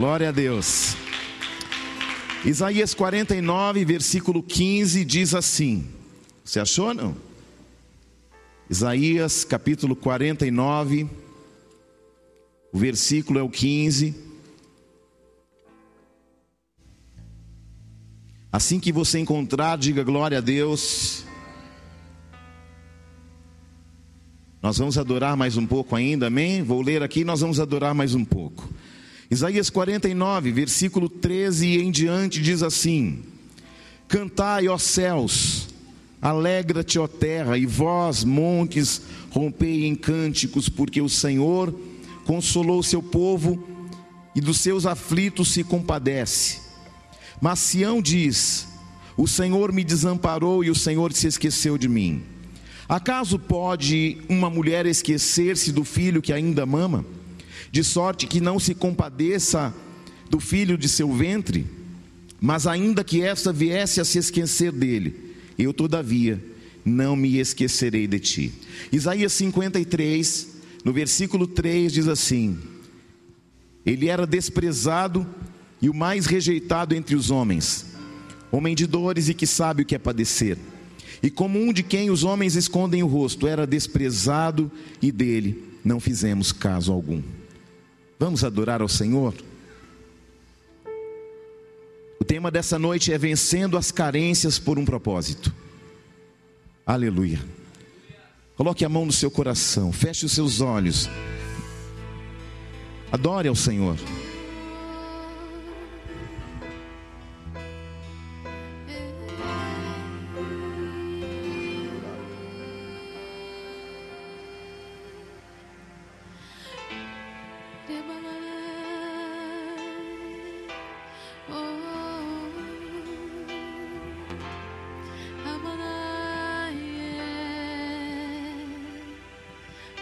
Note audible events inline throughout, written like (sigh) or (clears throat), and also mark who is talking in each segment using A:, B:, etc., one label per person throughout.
A: Glória a Deus. Isaías 49, versículo 15 diz assim: Você achou não? Isaías capítulo 49, o versículo é o 15. Assim que você encontrar, diga glória a Deus. Nós vamos adorar mais um pouco ainda, amém? Vou ler aqui, nós vamos adorar mais um pouco. Isaías 49, versículo 13 e em diante diz assim: Cantai, ó céus, alegra-te, ó terra, e vós, montes, rompei em cânticos, porque o Senhor consolou o seu povo e dos seus aflitos se compadece. Mas Sião diz: O Senhor me desamparou e o Senhor se esqueceu de mim. Acaso pode uma mulher esquecer-se do filho que ainda mama? De sorte que não se compadeça do filho de seu ventre, mas ainda que esta viesse a se esquecer dele, eu todavia não me esquecerei de ti. Isaías 53, no versículo 3 diz assim: Ele era desprezado e o mais rejeitado entre os homens, homem de dores e que sabe o que é padecer. E como um de quem os homens escondem o rosto, era desprezado e dele não fizemos caso algum. Vamos adorar ao Senhor? O tema dessa noite é vencendo as carências por um propósito. Aleluia. Coloque a mão no seu coração, feche os seus olhos. Adore ao Senhor.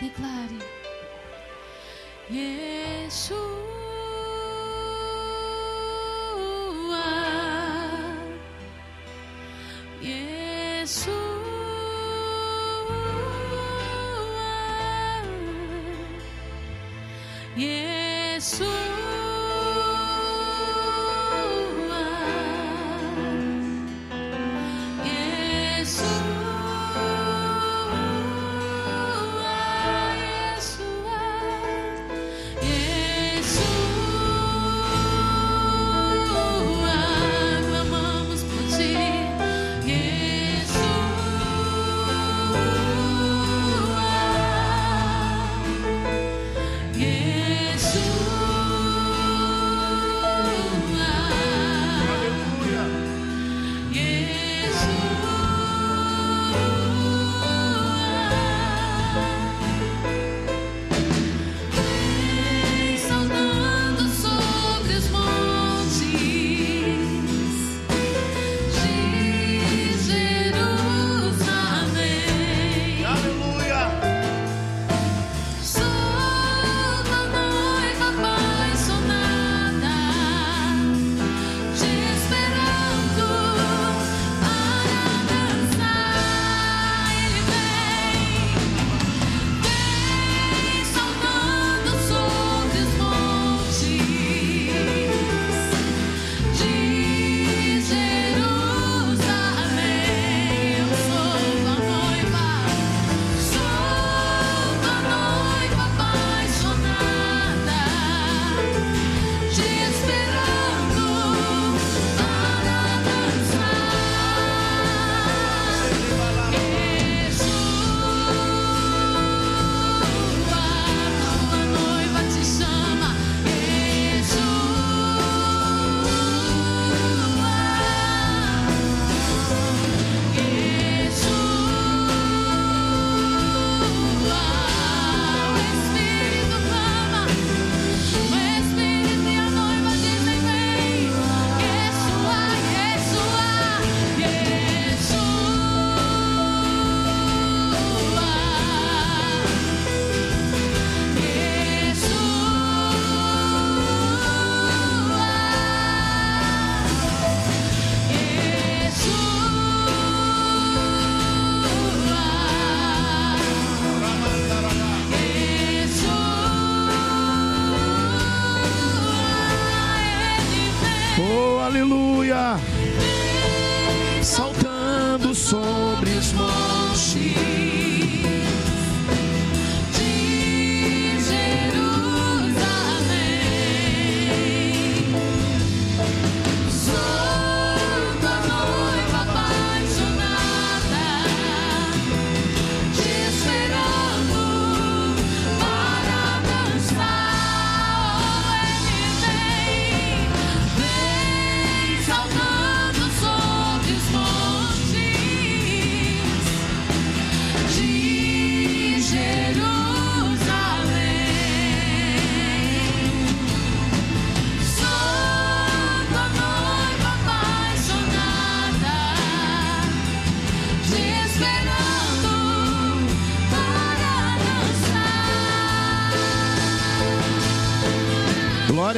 A: Declare. Yeshua. Yeshua. Yeshua.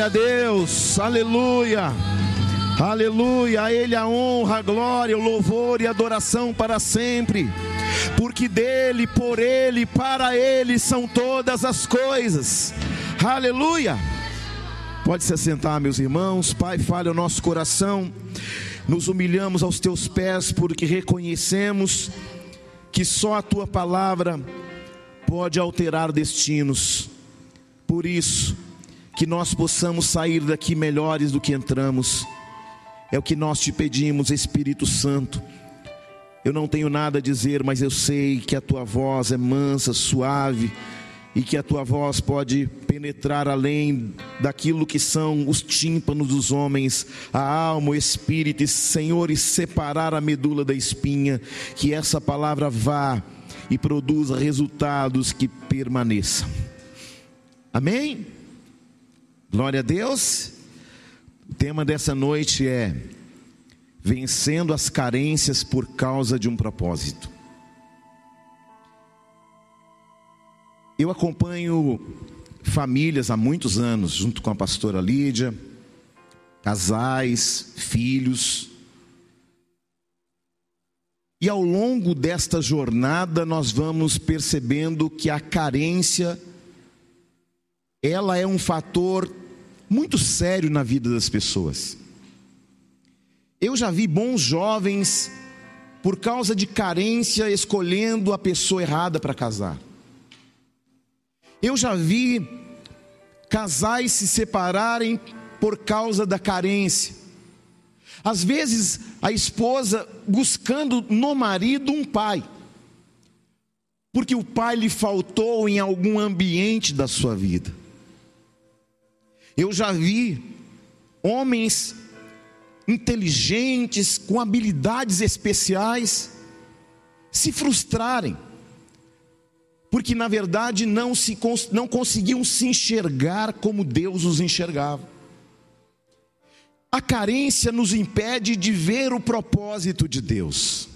A: Glória a Deus, aleluia, aleluia. A Ele a honra, a glória, o louvor e a adoração para sempre, porque dele, por Ele, para Ele são todas as coisas, aleluia. Pode se assentar, meus irmãos, Pai, fale o nosso coração, nos humilhamos aos teus pés, porque reconhecemos que só a tua palavra pode alterar destinos, por isso, que nós possamos sair daqui melhores do que entramos. É o que nós te pedimos, Espírito Santo. Eu não tenho nada a dizer, mas eu sei que a tua voz é mansa, suave e que a tua voz pode penetrar além daquilo que são os tímpanos dos homens, a alma, o espírito, e, Senhor, e separar a medula da espinha, que essa palavra vá e produza resultados que permaneçam. Amém? Glória a Deus. O tema dessa noite é Vencendo as carências por causa de um propósito. Eu acompanho famílias há muitos anos, junto com a pastora Lídia, casais, filhos. E ao longo desta jornada nós vamos percebendo que a carência ela é um fator muito sério na vida das pessoas. Eu já vi bons jovens, por causa de carência, escolhendo a pessoa errada para casar. Eu já vi casais se separarem por causa da carência. Às vezes, a esposa buscando no marido um pai, porque o pai lhe faltou em algum ambiente da sua vida. Eu já vi homens inteligentes, com habilidades especiais, se frustrarem, porque na verdade não, se, não conseguiam se enxergar como Deus os enxergava. A carência nos impede de ver o propósito de Deus.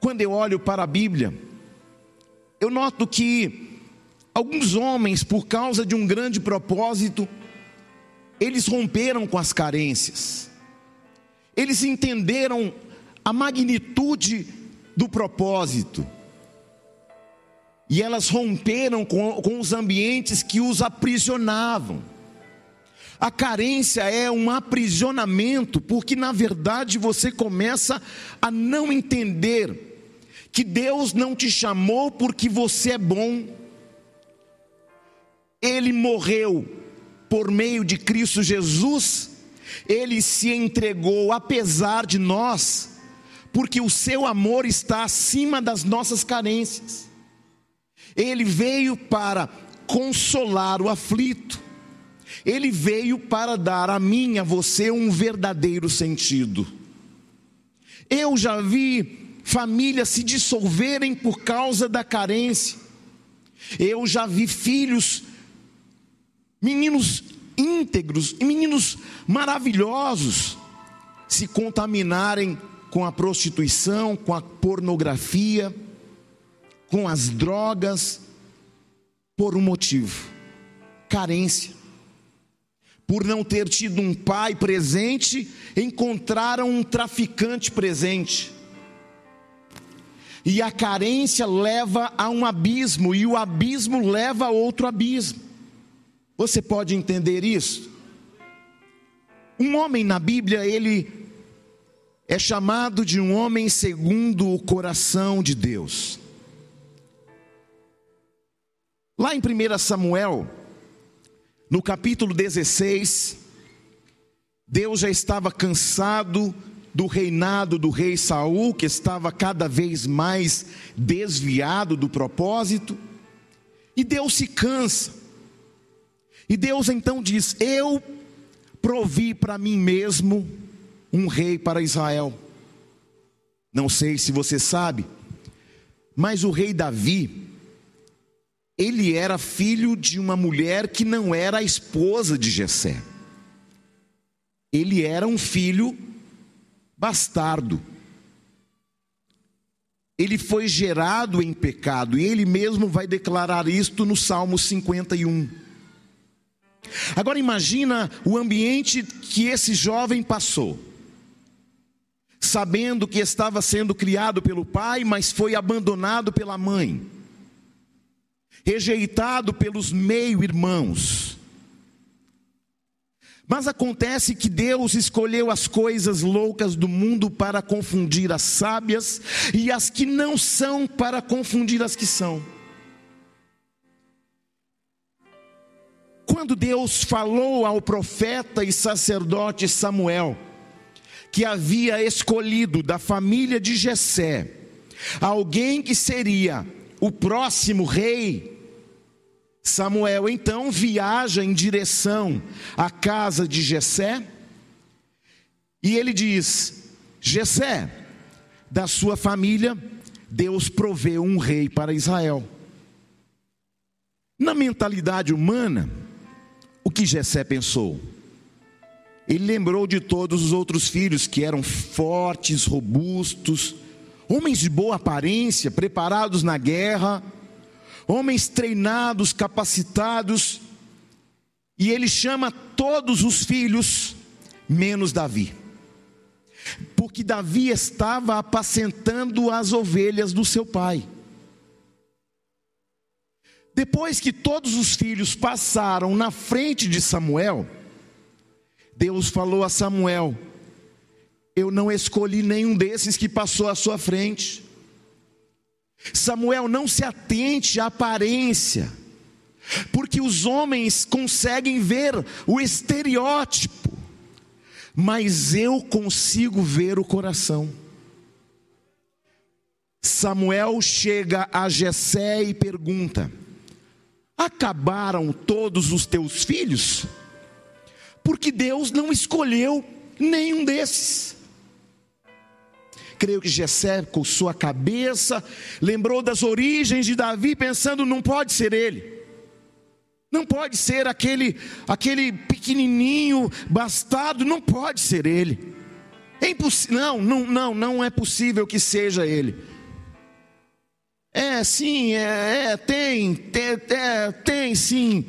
A: Quando eu olho para a Bíblia, eu noto que Alguns homens, por causa de um grande propósito, eles romperam com as carências, eles entenderam a magnitude do propósito, e elas romperam com, com os ambientes que os aprisionavam. A carência é um aprisionamento, porque na verdade você começa a não entender que Deus não te chamou porque você é bom ele morreu por meio de Cristo Jesus, ele se entregou apesar de nós, porque o seu amor está acima das nossas carências. Ele veio para consolar o aflito. Ele veio para dar a mim, a você, um verdadeiro sentido. Eu já vi famílias se dissolverem por causa da carência. Eu já vi filhos meninos íntegros e meninos maravilhosos se contaminarem com a prostituição, com a pornografia, com as drogas, por um motivo: carência. Por não ter tido um pai presente, encontraram um traficante presente. E a carência leva a um abismo, e o abismo leva a outro abismo. Você pode entender isso? Um homem na Bíblia, ele é chamado de um homem segundo o coração de Deus. Lá em 1 Samuel, no capítulo 16, Deus já estava cansado do reinado do rei Saul, que estava cada vez mais desviado do propósito, e Deus se cansa. E Deus então diz: Eu provi para mim mesmo um rei para Israel. Não sei se você sabe, mas o rei Davi, ele era filho de uma mulher que não era a esposa de Jessé. Ele era um filho bastardo. Ele foi gerado em pecado e ele mesmo vai declarar isto no Salmo 51. Agora imagina o ambiente que esse jovem passou. Sabendo que estava sendo criado pelo pai, mas foi abandonado pela mãe. Rejeitado pelos meio-irmãos mas acontece que Deus escolheu as coisas loucas do mundo para confundir as sábias e as que não são para confundir as que são. Quando Deus falou ao profeta e sacerdote Samuel, que havia escolhido da família de Jessé alguém que seria o próximo rei Samuel então viaja em direção à casa de Jessé, e ele diz: Jessé, da sua família, Deus proveu um rei para Israel. Na mentalidade humana, o que Jessé pensou? Ele lembrou de todos os outros filhos que eram fortes, robustos, homens de boa aparência, preparados na guerra, homens treinados, capacitados, e ele chama todos os filhos, menos Davi. Porque Davi estava apacentando as ovelhas do seu pai. Depois que todos os filhos passaram na frente de Samuel, Deus falou a Samuel: Eu não escolhi nenhum desses que passou à sua frente. Samuel, não se atente à aparência, porque os homens conseguem ver o estereótipo, mas eu consigo ver o coração. Samuel chega a Jessé e pergunta: Acabaram todos os teus filhos? Porque Deus não escolheu nenhum desses creio que Jessé com sua cabeça, lembrou das origens de Davi, pensando, não pode ser ele. Não pode ser aquele aquele pequenininho bastardo, não pode ser ele. É impossível, não, não, não, não é possível que seja ele. É, sim, é, é tem, tem, é, tem sim.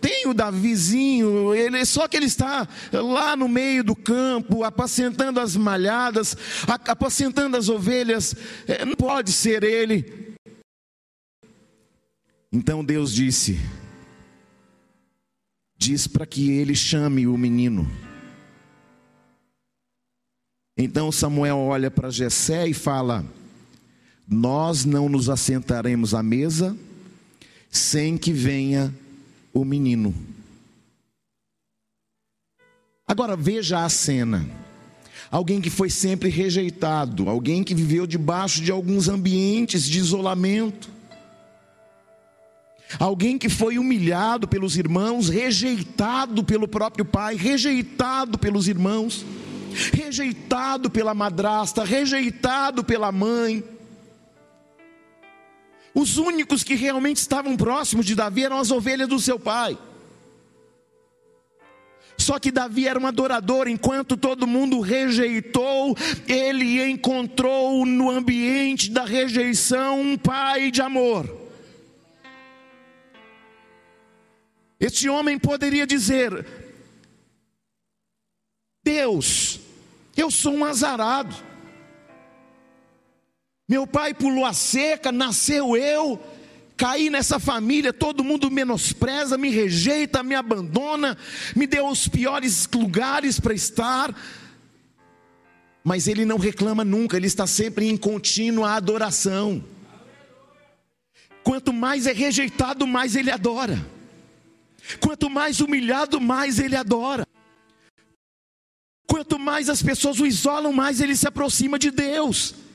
A: Tem o Davizinho, ele, só que ele está lá no meio do campo, apacentando as malhadas, apacentando as ovelhas, é, não pode ser ele. Então Deus disse: diz para que ele chame o menino. Então Samuel olha para Jessé e fala: Nós não nos assentaremos à mesa sem que venha o menino. Agora veja a cena. Alguém que foi sempre rejeitado, alguém que viveu debaixo de alguns ambientes de isolamento, alguém que foi humilhado pelos irmãos, rejeitado pelo próprio pai, rejeitado pelos irmãos, rejeitado pela madrasta, rejeitado pela mãe. Os únicos que realmente estavam próximos de Davi eram as ovelhas do seu pai. Só que Davi era um adorador, enquanto todo mundo rejeitou, ele encontrou no ambiente da rejeição um pai de amor. Este homem poderia dizer: Deus, eu sou um azarado. Meu pai pulou a cerca, nasceu eu, caí nessa família, todo mundo menospreza, me rejeita, me abandona, me deu os piores lugares para estar. Mas ele não reclama nunca, ele está sempre em contínua adoração. Quanto mais é rejeitado, mais ele adora. Quanto mais humilhado, mais ele adora. Quanto mais as pessoas o isolam, mais ele se aproxima de Deus.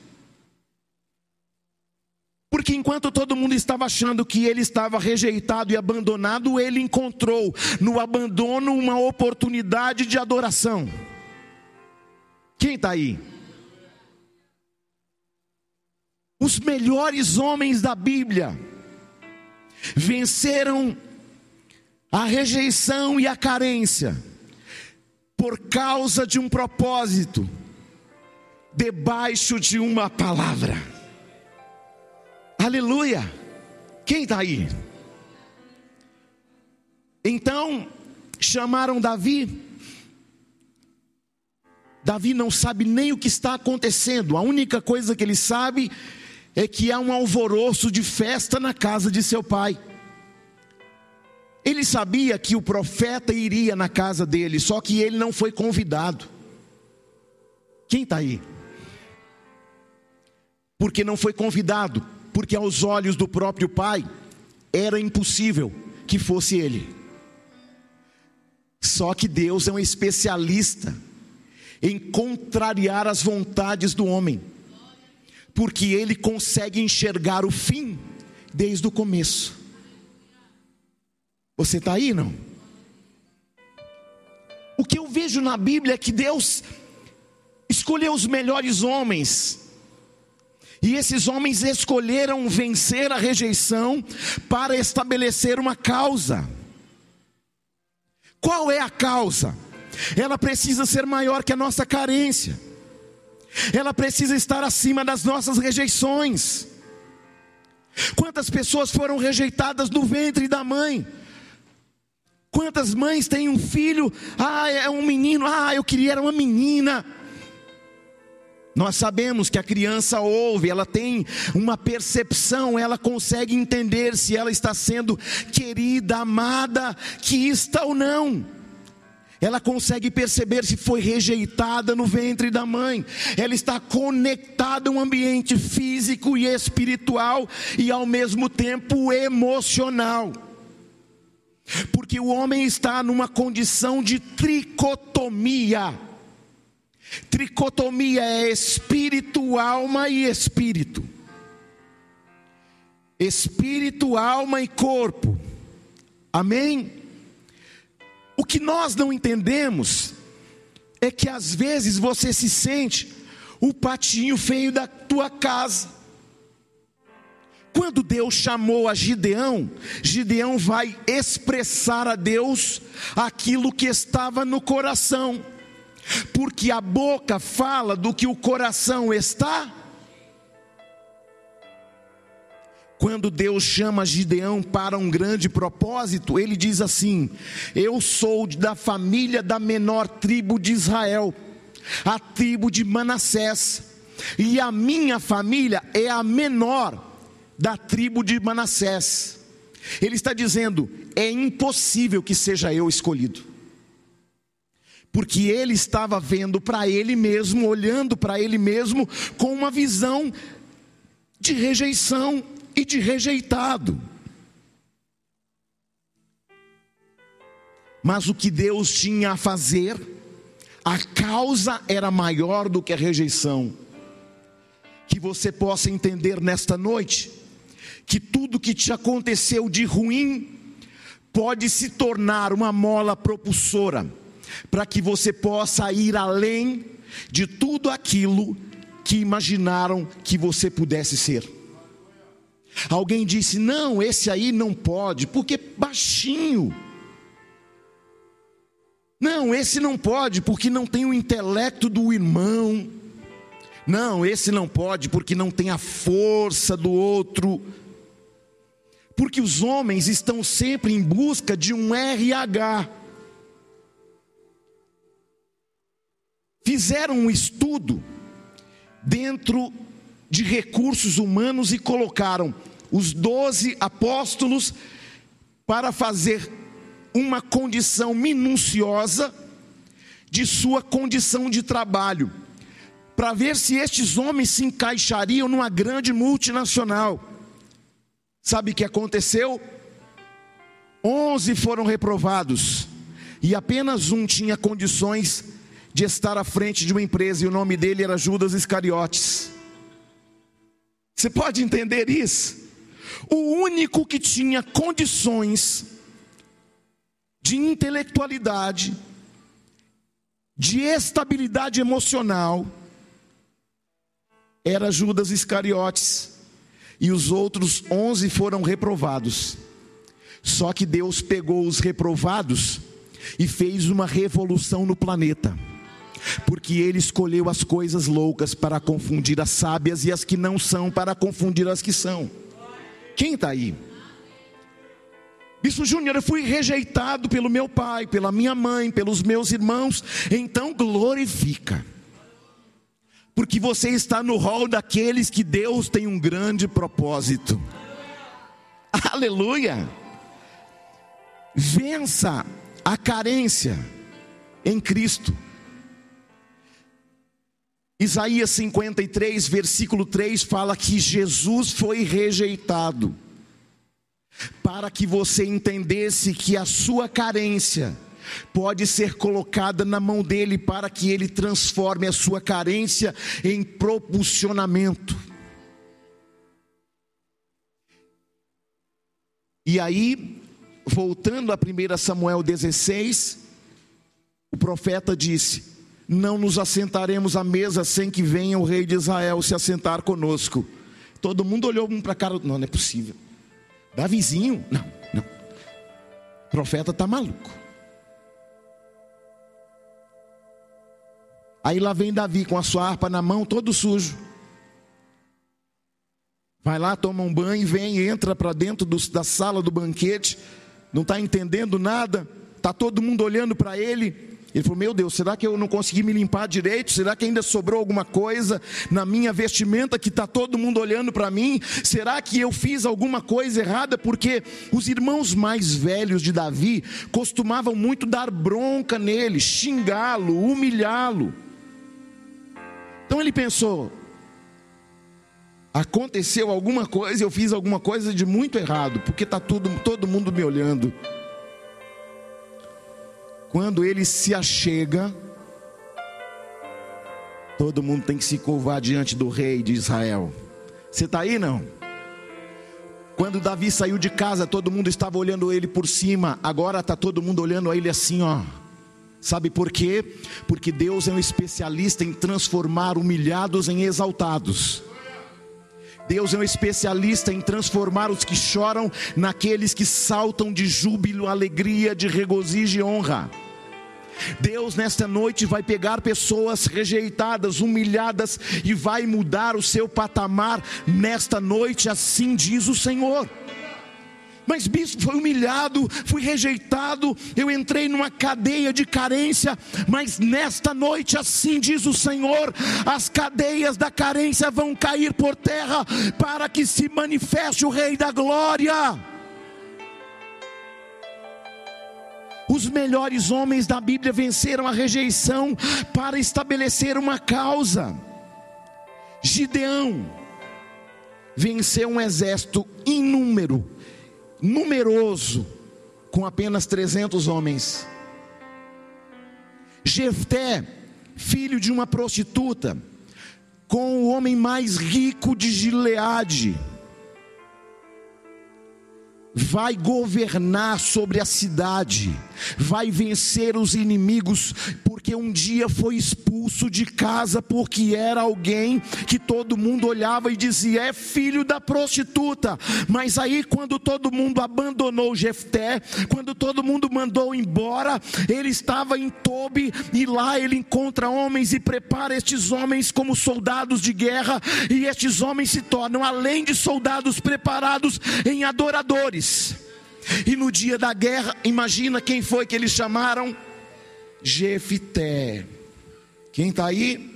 A: Porque enquanto todo mundo estava achando que ele estava rejeitado e abandonado, ele encontrou no abandono uma oportunidade de adoração. Quem está aí? Os melhores homens da Bíblia venceram a rejeição e a carência por causa de um propósito, debaixo de uma palavra. Aleluia! Quem está aí? Então chamaram Davi. Davi não sabe nem o que está acontecendo, a única coisa que ele sabe é que há um alvoroço de festa na casa de seu pai. Ele sabia que o profeta iria na casa dele, só que ele não foi convidado. Quem está aí? Porque não foi convidado porque aos olhos do próprio pai era impossível que fosse ele. Só que Deus é um especialista em contrariar as vontades do homem, porque ele consegue enxergar o fim desde o começo. Você está aí, não? O que eu vejo na Bíblia é que Deus escolheu os melhores homens e esses homens escolheram vencer a rejeição para estabelecer uma causa. Qual é a causa? Ela precisa ser maior que a nossa carência. Ela precisa estar acima das nossas rejeições. Quantas pessoas foram rejeitadas no ventre da mãe? Quantas mães têm um filho? Ah, é um menino. Ah, eu queria era uma menina. Nós sabemos que a criança ouve, ela tem uma percepção, ela consegue entender se ela está sendo querida, amada, quista ou não. Ela consegue perceber se foi rejeitada no ventre da mãe. Ela está conectada a um ambiente físico e espiritual e ao mesmo tempo emocional. Porque o homem está numa condição de tricotomia Tricotomia é espírito, alma e espírito. Espírito, alma e corpo. Amém? O que nós não entendemos é que às vezes você se sente o patinho feio da tua casa. Quando Deus chamou a Gideão, Gideão vai expressar a Deus aquilo que estava no coração porque a boca fala do que o coração está. Quando Deus chama Gideão para um grande propósito, ele diz assim: Eu sou da família da menor tribo de Israel, a tribo de Manassés, e a minha família é a menor da tribo de Manassés. Ele está dizendo: É impossível que seja eu escolhido porque ele estava vendo para ele mesmo, olhando para ele mesmo com uma visão de rejeição e de rejeitado. Mas o que Deus tinha a fazer, a causa era maior do que a rejeição. Que você possa entender nesta noite que tudo que te aconteceu de ruim pode se tornar uma mola propulsora para que você possa ir além de tudo aquilo que imaginaram que você pudesse ser. Alguém disse: não, esse aí não pode, porque baixinho. Não, esse não pode, porque não tem o intelecto do irmão. Não, esse não pode, porque não tem a força do outro. Porque os homens estão sempre em busca de um RH. Fizeram um estudo dentro de recursos humanos e colocaram os doze apóstolos para fazer uma condição minuciosa de sua condição de trabalho, para ver se estes homens se encaixariam numa grande multinacional. Sabe o que aconteceu? Onze foram reprovados e apenas um tinha condições de estar à frente de uma empresa e o nome dele era Judas Iscariotes. Você pode entender isso? O único que tinha condições de intelectualidade, de estabilidade emocional, era Judas Iscariotes. E os outros onze foram reprovados. Só que Deus pegou os reprovados e fez uma revolução no planeta. Porque ele escolheu as coisas loucas para confundir as sábias e as que não são para confundir as que são. Quem está aí? Bispo Júnior, eu fui rejeitado pelo meu pai, pela minha mãe, pelos meus irmãos. Então glorifica. Porque você está no rol daqueles que Deus tem um grande propósito. (laughs) Aleluia vença a carência em Cristo. Isaías 53, versículo 3 fala que Jesus foi rejeitado, para que você entendesse que a sua carência pode ser colocada na mão dele, para que ele transforme a sua carência em propulsionamento. E aí, voltando a 1 Samuel 16, o profeta disse: Não nos assentaremos à mesa sem que venha o rei de Israel se assentar conosco. Todo mundo olhou um para a cara, não, não é possível. Davizinho? Não, não. O profeta está maluco. Aí lá vem Davi com a sua harpa na mão, todo sujo. Vai lá, toma um banho, vem, entra para dentro do, da sala do banquete não está entendendo nada, está todo mundo olhando para ele. Ele falou: Meu Deus, será que eu não consegui me limpar direito? Será que ainda sobrou alguma coisa na minha vestimenta que está todo mundo olhando para mim? Será que eu fiz alguma coisa errada? Porque os irmãos mais velhos de Davi costumavam muito dar bronca nele, xingá-lo, humilhá-lo. Então ele pensou: aconteceu alguma coisa, eu fiz alguma coisa de muito errado, porque está todo mundo me olhando. Quando ele se achega, todo mundo tem que se curvar diante do rei de Israel. Você está aí não? Quando Davi saiu de casa, todo mundo estava olhando ele por cima, agora está todo mundo olhando ele assim, ó. Sabe por quê? Porque Deus é um especialista em transformar humilhados em exaltados. Deus é um especialista em transformar os que choram naqueles que saltam de júbilo, alegria, de regozijo e honra. Deus nesta noite vai pegar pessoas rejeitadas, humilhadas e vai mudar o seu patamar nesta noite, assim diz o Senhor. Mas bispo, foi humilhado, fui rejeitado, eu entrei numa cadeia de carência, mas nesta noite, assim diz o Senhor, as cadeias da carência vão cair por terra, para que se manifeste o Rei da Glória. Os melhores homens da Bíblia venceram a rejeição para estabelecer uma causa. Gideão venceu um exército inúmero numeroso, com apenas 300 homens. Jefté, filho de uma prostituta, com o homem mais rico de Gileade, vai governar sobre a cidade, vai vencer os inimigos, porque um dia foi expulso de casa, porque era alguém que todo mundo olhava e dizia: é filho da prostituta. Mas aí, quando todo mundo abandonou Jefté, quando todo mundo mandou embora, ele estava em Tobi, e lá ele encontra homens e prepara estes homens como soldados de guerra, e estes homens se tornam, além de soldados preparados, em adoradores. E no dia da guerra, imagina quem foi que eles chamaram? Jefité. Quem está aí?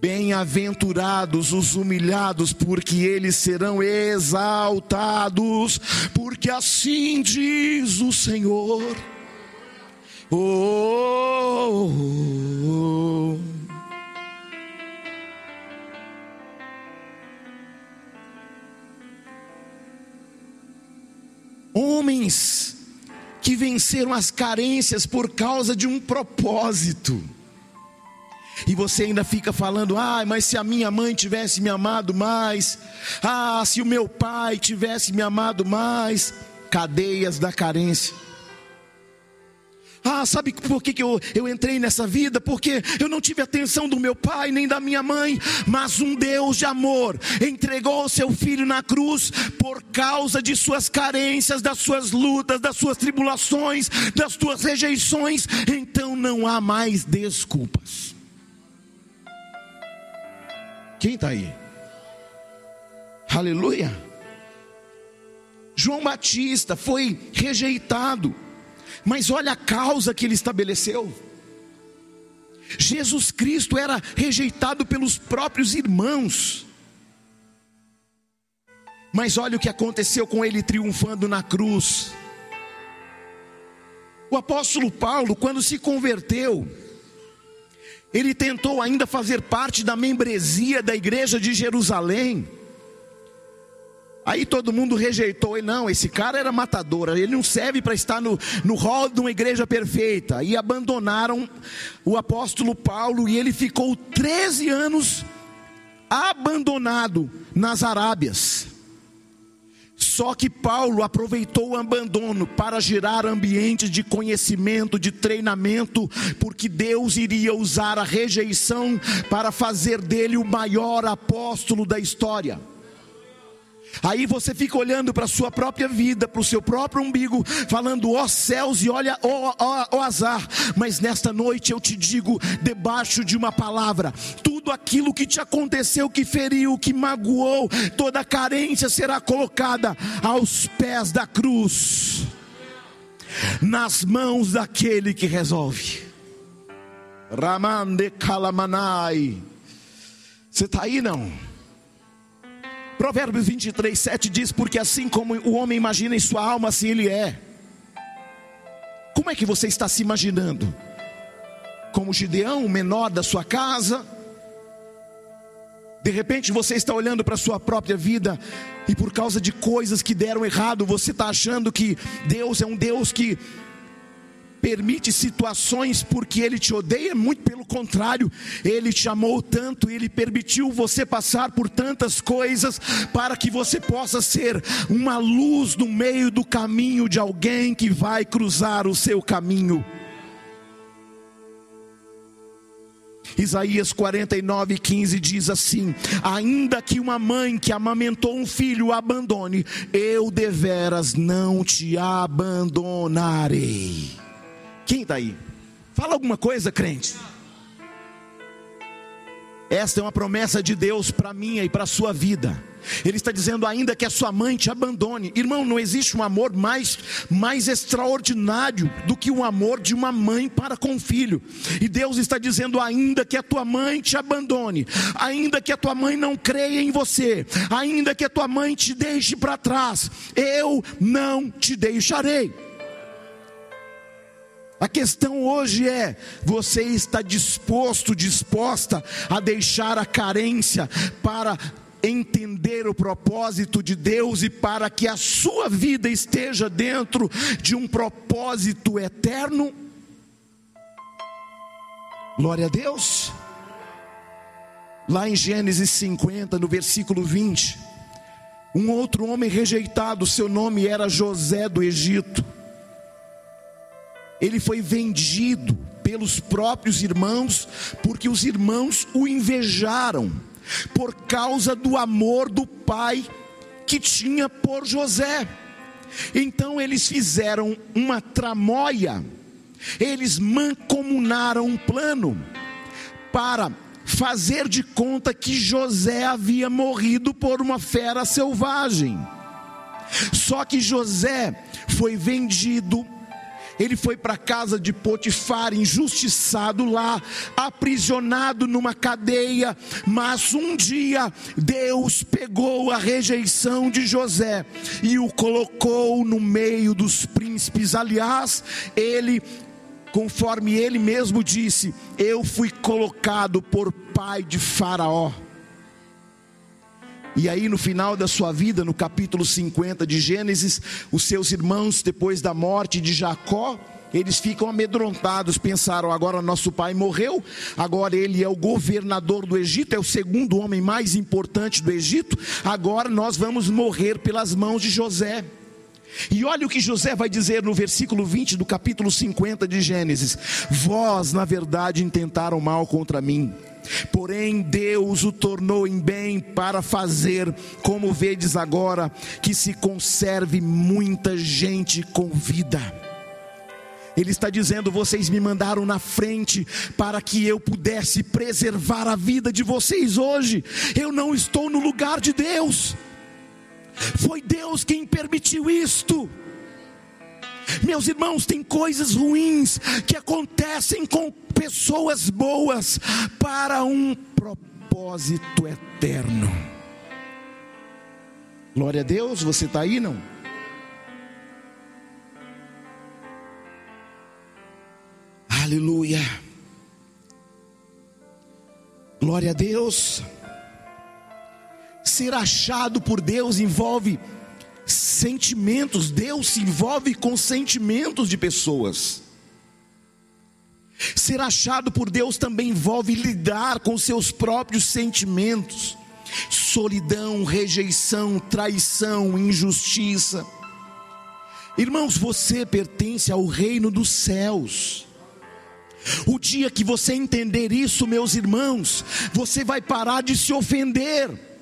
A: Bem-aventurados os humilhados, porque eles serão exaltados, porque assim diz o Senhor. Oh, oh, oh. Homens que venceram as carências por causa de um propósito. E você ainda fica falando: ah, mas se a minha mãe tivesse me amado mais, ah, se o meu pai tivesse me amado mais, cadeias da carência. Ah, sabe por que, que eu, eu entrei nessa vida? Porque eu não tive atenção do meu pai nem da minha mãe, mas um Deus de amor entregou o seu filho na cruz por causa de suas carências, das suas lutas, das suas tribulações, das suas rejeições. Então não há mais desculpas. Quem está aí? Aleluia. João Batista foi rejeitado mas olha a causa que ele estabeleceu. Jesus Cristo era rejeitado pelos próprios irmãos. Mas olha o que aconteceu com ele triunfando na cruz. O apóstolo Paulo, quando se converteu, ele tentou ainda fazer parte da membresia da igreja de Jerusalém. Aí todo mundo rejeitou ele, não, esse cara era matador, ele não serve para estar no, no hall de uma igreja perfeita. E abandonaram o apóstolo Paulo e ele ficou 13 anos abandonado nas Arábias. Só que Paulo aproveitou o abandono para gerar ambientes de conhecimento, de treinamento, porque Deus iria usar a rejeição para fazer dele o maior apóstolo da história. Aí você fica olhando para a sua própria vida, para o seu próprio umbigo, falando, ó céus e olha, ó, ó, ó azar. Mas nesta noite eu te digo, debaixo de uma palavra, tudo aquilo que te aconteceu, que feriu, que magoou, toda carência será colocada aos pés da cruz, nas mãos daquele que resolve. Ramande Kalamanai. Você está aí não? Provérbios 23, 7 diz: Porque assim como o homem imagina em sua alma, assim ele é. Como é que você está se imaginando? Como Gideão, o menor da sua casa? De repente você está olhando para a sua própria vida e por causa de coisas que deram errado, você está achando que Deus é um Deus que permite situações porque Ele te odeia, muito pelo contrário, Ele te amou tanto, Ele permitiu você passar por tantas coisas para que você possa ser uma luz no meio do caminho de alguém que vai cruzar o seu caminho. Isaías 49, 15 diz assim: Ainda que uma mãe que amamentou um filho abandone, eu deveras não te abandonarei. Quem está aí? Fala alguma coisa, crente. Esta é uma promessa de Deus para minha e para a sua vida. Ele está dizendo ainda que a sua mãe te abandone. Irmão, não existe um amor mais mais extraordinário do que o amor de uma mãe para com filho. E Deus está dizendo ainda que a tua mãe te abandone, ainda que a tua mãe não creia em você, ainda que a tua mãe te deixe para trás, eu não te deixarei. A questão hoje é: você está disposto, disposta a deixar a carência para entender o propósito de Deus e para que a sua vida esteja dentro de um propósito eterno? Glória a Deus. Lá em Gênesis 50, no versículo 20, um outro homem rejeitado, seu nome era José do Egito ele foi vendido pelos próprios irmãos, porque os irmãos o invejaram, por causa do amor do pai que tinha por José. Então eles fizeram uma tramóia, eles mancomunaram um plano para fazer de conta que José havia morrido por uma fera selvagem. Só que José foi vendido Ele foi para a casa de Potifar, injustiçado lá, aprisionado numa cadeia, mas um dia Deus pegou a rejeição de José e o colocou no meio dos príncipes. Aliás, ele conforme ele mesmo disse: Eu fui colocado por pai de Faraó. E aí, no final da sua vida, no capítulo 50 de Gênesis, os seus irmãos, depois da morte de Jacó, eles ficam amedrontados, pensaram: agora nosso pai morreu, agora ele é o governador do Egito, é o segundo homem mais importante do Egito, agora nós vamos morrer pelas mãos de José. E olha o que José vai dizer no versículo 20 do capítulo 50 de Gênesis: Vós, na verdade, intentaram mal contra mim, porém Deus o tornou em bem para fazer, como vedes agora, que se conserve muita gente com vida. Ele está dizendo: vocês me mandaram na frente para que eu pudesse preservar a vida de vocês hoje. Eu não estou no lugar de Deus. Foi Deus quem permitiu isto. Meus irmãos, tem coisas ruins que acontecem com pessoas boas para um propósito eterno. Glória a Deus, você está aí não? Aleluia. Glória a Deus. Ser achado por Deus envolve sentimentos, Deus se envolve com sentimentos de pessoas. Ser achado por Deus também envolve lidar com seus próprios sentimentos, solidão, rejeição, traição, injustiça. Irmãos, você pertence ao reino dos céus. O dia que você entender isso, meus irmãos, você vai parar de se ofender.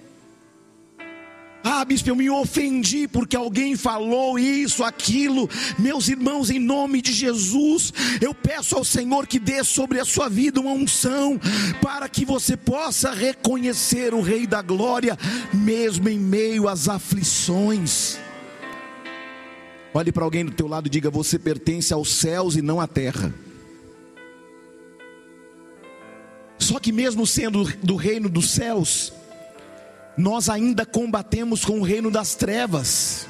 A: Ah, bispo, eu me ofendi porque alguém falou isso, aquilo. Meus irmãos, em nome de Jesus, eu peço ao Senhor que dê sobre a sua vida uma unção, para que você possa reconhecer o Rei da Glória, mesmo em meio às aflições. Olhe para alguém do teu lado e diga: Você pertence aos céus e não à terra. Só que, mesmo sendo do reino dos céus, nós ainda combatemos com o reino das trevas.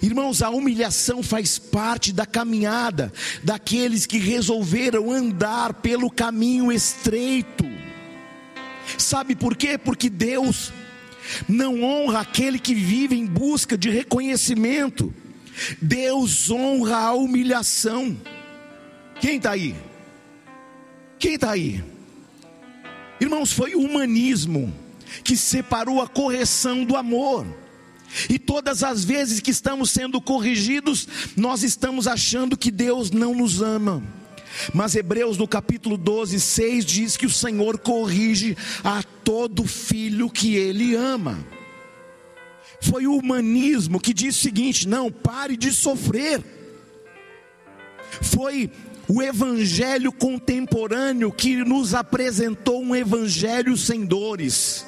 A: Irmãos, a humilhação faz parte da caminhada daqueles que resolveram andar pelo caminho estreito. Sabe por quê? Porque Deus não honra aquele que vive em busca de reconhecimento. Deus honra a humilhação. Quem está aí? Quem está aí? Irmãos, foi o humanismo que separou a correção do amor. E todas as vezes que estamos sendo corrigidos, nós estamos achando que Deus não nos ama. Mas Hebreus no capítulo 12, 6 diz que o Senhor corrige a todo filho que ele ama. Foi o humanismo que disse o seguinte: não, pare de sofrer. Foi o evangelho contemporâneo que nos apresentou um evangelho sem dores.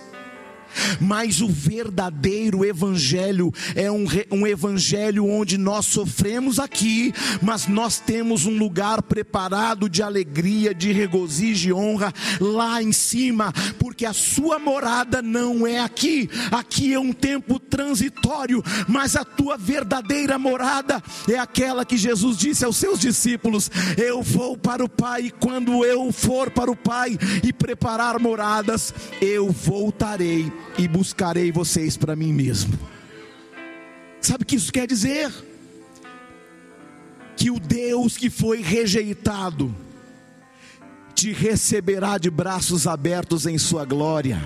A: Mas o verdadeiro evangelho é um, um evangelho onde nós sofremos aqui, mas nós temos um lugar preparado de alegria, de regozijo e honra lá em cima, porque a sua morada não é aqui, aqui é um tempo transitório, mas a tua verdadeira morada é aquela que Jesus disse aos seus discípulos: Eu vou para o Pai, e quando eu for para o Pai e preparar moradas, eu voltarei e buscarei vocês para mim mesmo. Sabe o que isso quer dizer? Que o Deus que foi rejeitado te receberá de braços abertos em sua glória.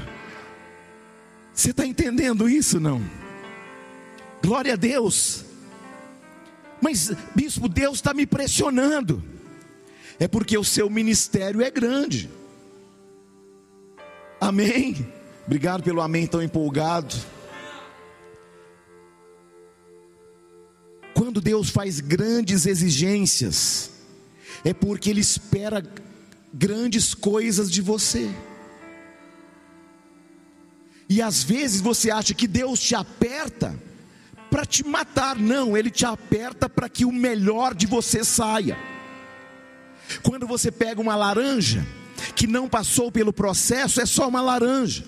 A: Você está entendendo isso não? Glória a Deus. Mas, bispo, Deus está me pressionando. É porque o seu ministério é grande. Amém. Obrigado pelo amém tão empolgado. Quando Deus faz grandes exigências, é porque Ele espera grandes coisas de você. E às vezes você acha que Deus te aperta para te matar, não, ele te aperta para que o melhor de você saia. Quando você pega uma laranja que não passou pelo processo, é só uma laranja.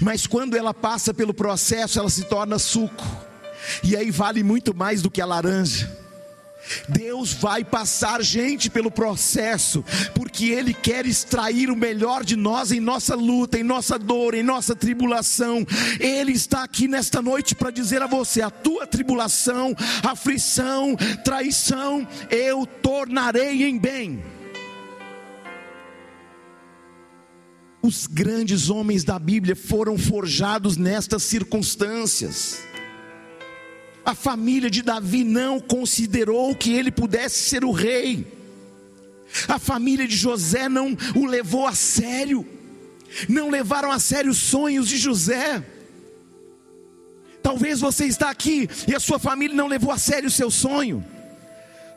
A: Mas quando ela passa pelo processo, ela se torna suco. E aí vale muito mais do que a laranja. Deus vai passar gente pelo processo, porque Ele quer extrair o melhor de nós em nossa luta, em nossa dor, em nossa tribulação. Ele está aqui nesta noite para dizer a você: a tua tribulação, aflição, traição, eu tornarei em bem. Os grandes homens da Bíblia foram forjados nestas circunstâncias. A família de Davi não considerou que ele pudesse ser o rei. A família de José não o levou a sério. Não levaram a sério os sonhos de José. Talvez você está aqui e a sua família não levou a sério o seu sonho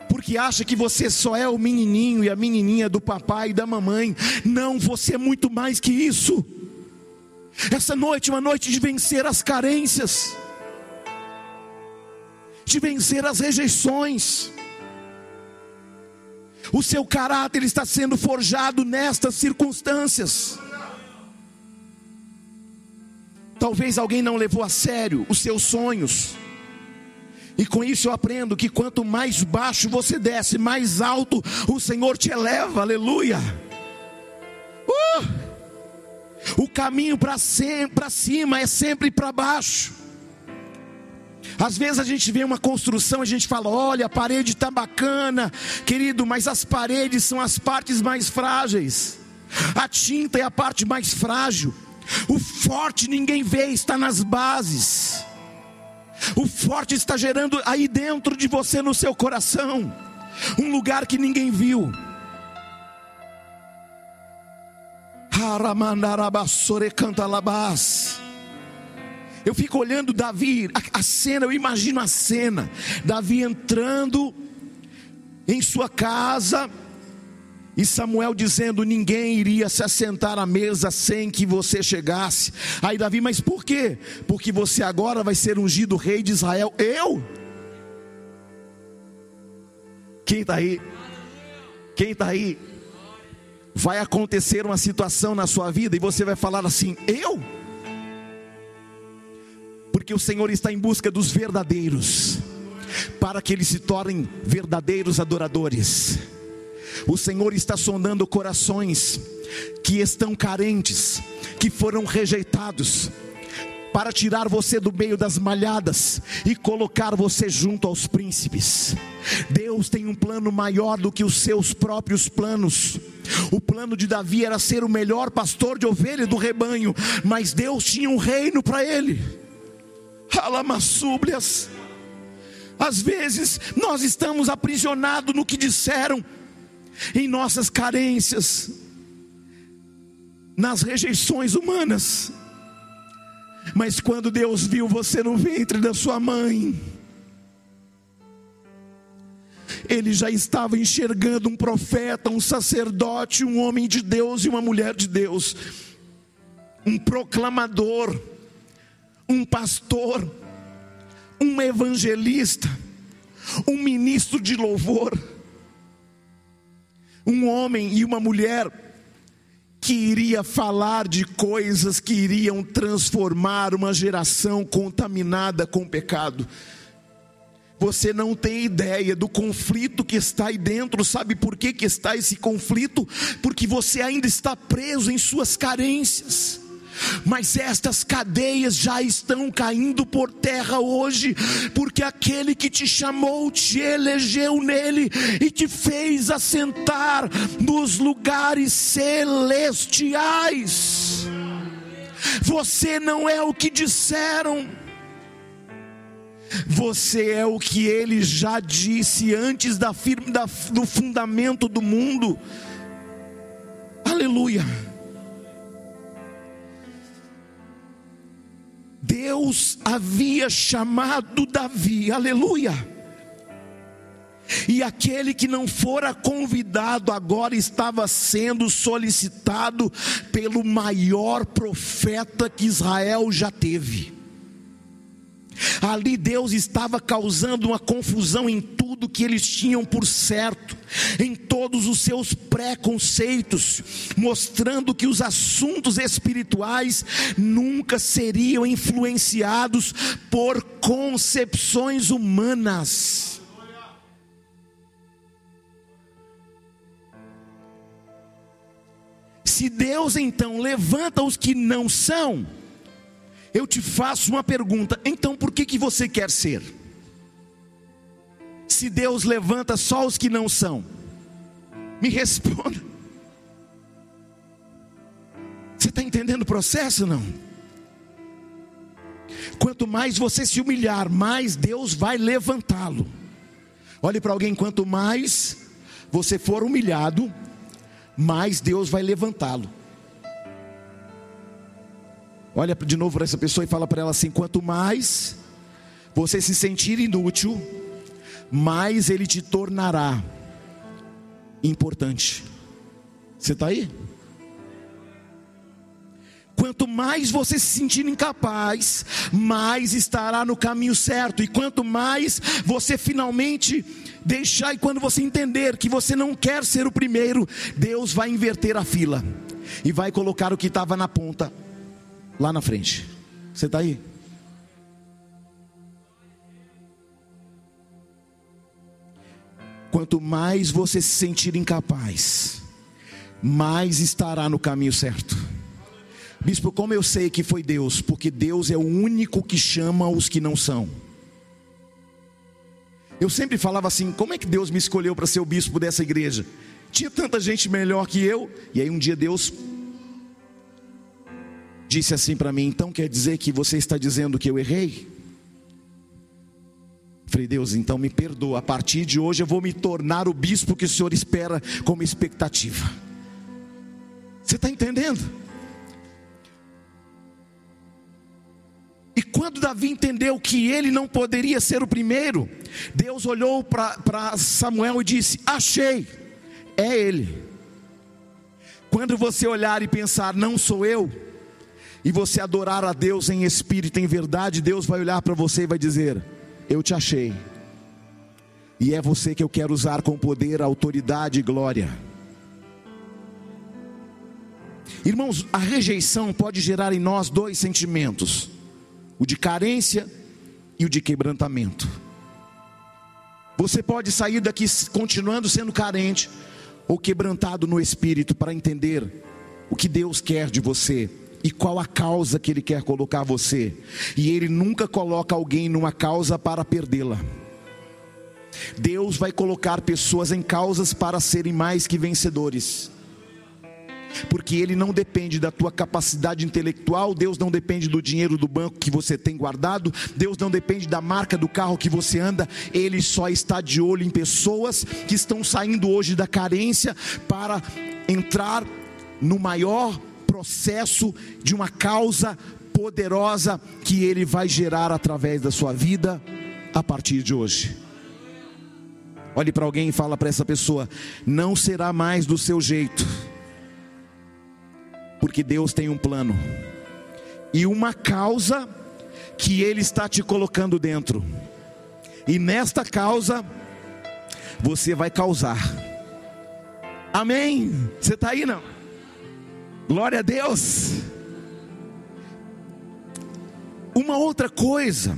A: porque acha que você só é o menininho e a menininha do papai e da mamãe. Não, você é muito mais que isso. Essa noite é uma noite de vencer as carências, de vencer as rejeições. O seu caráter está sendo forjado nestas circunstâncias. Talvez alguém não levou a sério os seus sonhos. E com isso eu aprendo que quanto mais baixo você desce, mais alto o Senhor te eleva, aleluia. Uh! O caminho para cima é sempre para baixo. Às vezes a gente vê uma construção, a gente fala: olha, a parede está bacana, querido, mas as paredes são as partes mais frágeis, a tinta é a parte mais frágil, o forte ninguém vê, está nas bases. O forte está gerando aí dentro de você, no seu coração, um lugar que ninguém viu. Eu fico olhando Davi, a, a cena, eu imagino a cena: Davi entrando em sua casa, e Samuel dizendo: ninguém iria se assentar à mesa sem que você chegasse. Aí Davi, mas por quê? Porque você agora vai ser ungido rei de Israel. Eu? Quem está aí? Quem está aí? Vai acontecer uma situação na sua vida e você vai falar assim: eu? Porque o Senhor está em busca dos verdadeiros, para que eles se tornem verdadeiros adoradores. O Senhor está sondando corações que estão carentes, que foram rejeitados, para tirar você do meio das malhadas e colocar você junto aos príncipes. Deus tem um plano maior do que os seus próprios planos. O plano de Davi era ser o melhor pastor de ovelha do rebanho, mas Deus tinha um reino para ele. Alamassúblias. Às vezes nós estamos aprisionados no que disseram em nossas carências, nas rejeições humanas. Mas quando Deus viu você no ventre da sua mãe, ele já estava enxergando um profeta, um sacerdote, um homem de Deus e uma mulher de Deus, um proclamador, um pastor, um evangelista, um ministro de louvor um homem e uma mulher que iria falar de coisas que iriam transformar uma geração contaminada com pecado. Você não tem ideia do conflito que está aí dentro, sabe por que, que está esse conflito? Porque você ainda está preso em suas carências mas estas cadeias já estão caindo por terra hoje, porque aquele que te chamou, te elegeu nele e te fez assentar nos lugares celestiais. Você não é o que disseram. Você é o que ele já disse antes da, da, do fundamento do mundo. Aleluia. Deus havia chamado Davi, aleluia. E aquele que não fora convidado agora estava sendo solicitado pelo maior profeta que Israel já teve. Ali Deus estava causando uma confusão em tudo que eles tinham por certo, em todos os seus preconceitos, mostrando que os assuntos espirituais nunca seriam influenciados por concepções humanas. Se Deus então levanta os que não são, eu te faço uma pergunta: então por que, que você quer ser? Se Deus levanta só os que não são, me responda. Você está entendendo o processo não? Quanto mais você se humilhar, mais Deus vai levantá-lo. Olhe para alguém, quanto mais você for humilhado, mais Deus vai levantá-lo. Olha de novo para essa pessoa e fala para ela assim: quanto mais você se sentir inútil, mais ele te tornará importante. Você está aí? Quanto mais você se sentir incapaz, mais estará no caminho certo. E quanto mais você finalmente deixar, e quando você entender que você não quer ser o primeiro, Deus vai inverter a fila e vai colocar o que estava na ponta lá na frente. Você está aí? Quanto mais você se sentir incapaz, mais estará no caminho certo. Bispo, como eu sei que foi Deus? Porque Deus é o único que chama os que não são. Eu sempre falava assim: como é que Deus me escolheu para ser o bispo dessa igreja? Tinha tanta gente melhor que eu. E aí um dia Deus disse assim para mim: então quer dizer que você está dizendo que eu errei? Falei, Deus, então me perdoa. A partir de hoje eu vou me tornar o bispo que o Senhor espera como expectativa. Você está entendendo? E quando Davi entendeu que ele não poderia ser o primeiro, Deus olhou para Samuel e disse: Achei, é ele. Quando você olhar e pensar, não sou eu, e você adorar a Deus em espírito, em verdade, Deus vai olhar para você e vai dizer: Eu te achei. E é você que eu quero usar com poder, autoridade e glória. Irmãos, a rejeição pode gerar em nós dois sentimentos: o de carência e o de quebrantamento. Você pode sair daqui continuando sendo carente ou quebrantado no espírito para entender o que Deus quer de você e qual a causa que Ele quer colocar você. E Ele nunca coloca alguém numa causa para perdê-la. Deus vai colocar pessoas em causas para serem mais que vencedores. Porque ele não depende da tua capacidade intelectual, Deus não depende do dinheiro do banco que você tem guardado, Deus não depende da marca do carro que você anda, ele só está de olho em pessoas que estão saindo hoje da carência para entrar no maior processo de uma causa poderosa que Ele vai gerar através da sua vida a partir de hoje. Olhe para alguém e fala para essa pessoa: não será mais do seu jeito, porque Deus tem um plano e uma causa que Ele está te colocando dentro, e nesta causa você vai causar. Amém? Você está aí não? Glória a Deus. Uma outra coisa,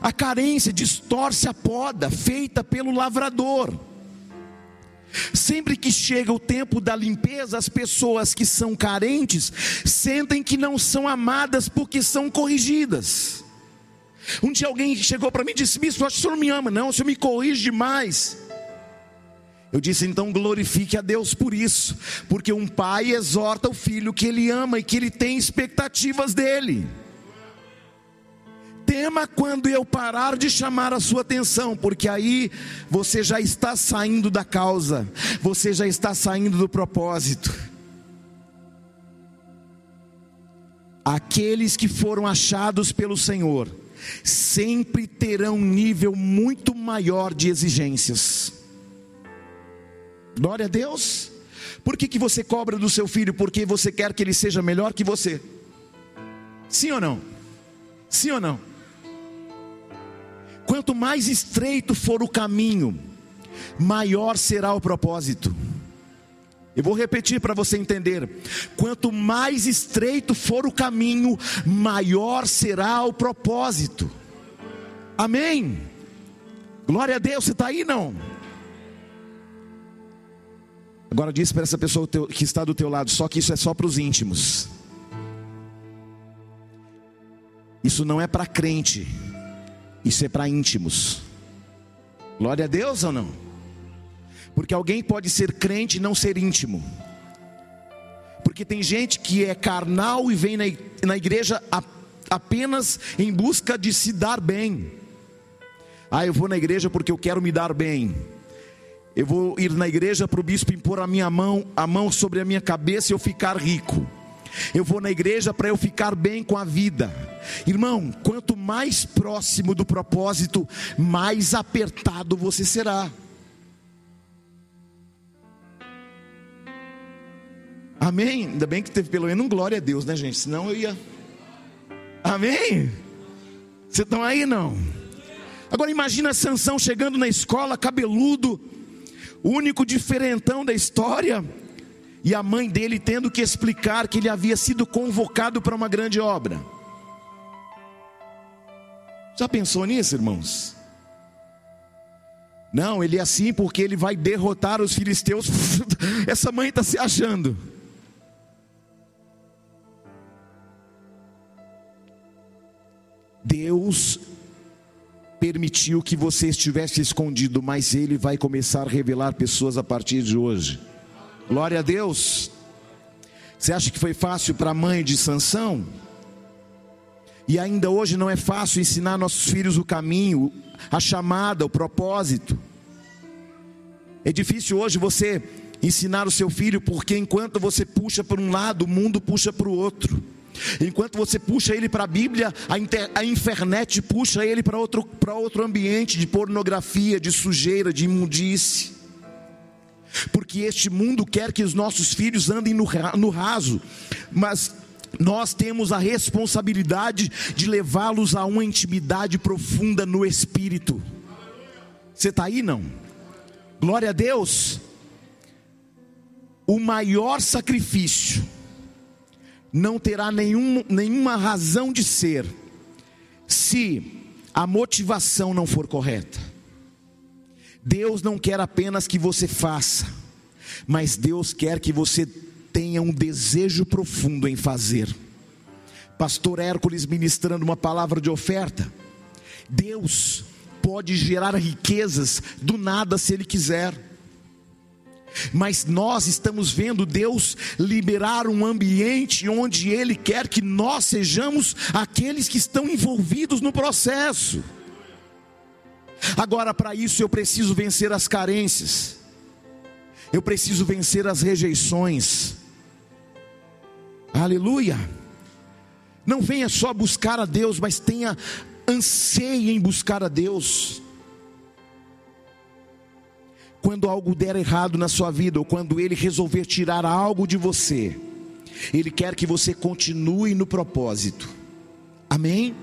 A: a carência distorce a poda feita pelo lavrador. Sempre que chega o tempo da limpeza, as pessoas que são carentes sentem que não são amadas porque são corrigidas. Um dia alguém chegou para mim e disse: Bispo, acho que o senhor não me ama, não, o senhor me corrige demais. Eu disse então glorifique a Deus por isso, porque um pai exorta o filho que ele ama e que ele tem expectativas dele. Tema quando eu parar de chamar a sua atenção, porque aí você já está saindo da causa, você já está saindo do propósito. Aqueles que foram achados pelo Senhor sempre terão um nível muito maior de exigências. Glória a Deus. Por que, que você cobra do seu filho? Porque você quer que ele seja melhor que você. Sim ou não? Sim ou não? Quanto mais estreito for o caminho, maior será o propósito. Eu vou repetir para você entender. Quanto mais estreito for o caminho, maior será o propósito. Amém. Glória a Deus, você está aí não? Agora diz para essa pessoa que está do teu lado, só que isso é só para os íntimos. Isso não é para crente, isso é para íntimos. Glória a Deus ou não? Porque alguém pode ser crente e não ser íntimo. Porque tem gente que é carnal e vem na igreja apenas em busca de se dar bem. Ah, eu vou na igreja porque eu quero me dar bem. Eu vou ir na igreja para o bispo impor a minha mão, a mão sobre a minha cabeça e eu ficar rico. Eu vou na igreja para eu ficar bem com a vida. Irmão, quanto mais próximo do propósito, mais apertado você será. Amém? Ainda bem que teve pelo menos um glória a Deus, né, gente? Senão eu ia. Amém? Vocês estão aí não? Agora imagina Sansão chegando na escola, cabeludo, o único diferentão da história, e a mãe dele tendo que explicar que ele havia sido convocado para uma grande obra. Já pensou nisso, irmãos? Não, ele é assim porque ele vai derrotar os filisteus. (laughs) Essa mãe está se achando. Deus permitiu que você estivesse escondido, mas Ele vai começar a revelar pessoas a partir de hoje. Glória a Deus. Você acha que foi fácil para a mãe de Sansão? E ainda hoje não é fácil ensinar nossos filhos o caminho, a chamada, o propósito. É difícil hoje você ensinar o seu filho, porque enquanto você puxa para um lado, o mundo puxa para o outro. Enquanto você puxa ele para a Bíblia, a, inter, a internet puxa ele para outro, outro ambiente de pornografia, de sujeira, de imundície. Porque este mundo quer que os nossos filhos andem no, no raso, mas nós temos a responsabilidade de levá-los a uma intimidade profunda no espírito. Você está aí não? Glória a Deus. O maior sacrifício não terá nenhum, nenhuma razão de ser se a motivação não for correta. Deus não quer apenas que você faça, mas Deus quer que você tenha um desejo profundo em fazer. Pastor Hércules ministrando uma palavra de oferta. Deus pode gerar riquezas do nada se Ele quiser mas nós estamos vendo Deus liberar um ambiente onde Ele quer que nós sejamos aqueles que estão envolvidos no processo. Agora, para isso, eu preciso vencer as carências, eu preciso vencer as rejeições. Aleluia! Não venha só buscar a Deus, mas tenha anseio em buscar a Deus quando algo der errado na sua vida, ou quando Ele resolver tirar algo de você, Ele quer que você continue no propósito. Amém?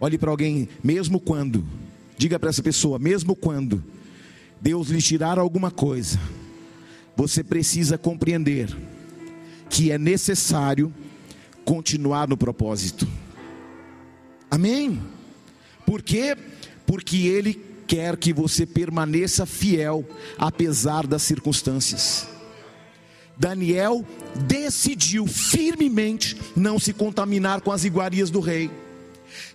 A: Olhe para alguém, mesmo quando, diga para essa pessoa, mesmo quando Deus lhe tirar alguma coisa, você precisa compreender que é necessário continuar no propósito. Amém? Por quê? Porque Ele quer que você permaneça fiel, apesar das circunstâncias. Daniel decidiu firmemente não se contaminar com as iguarias do rei.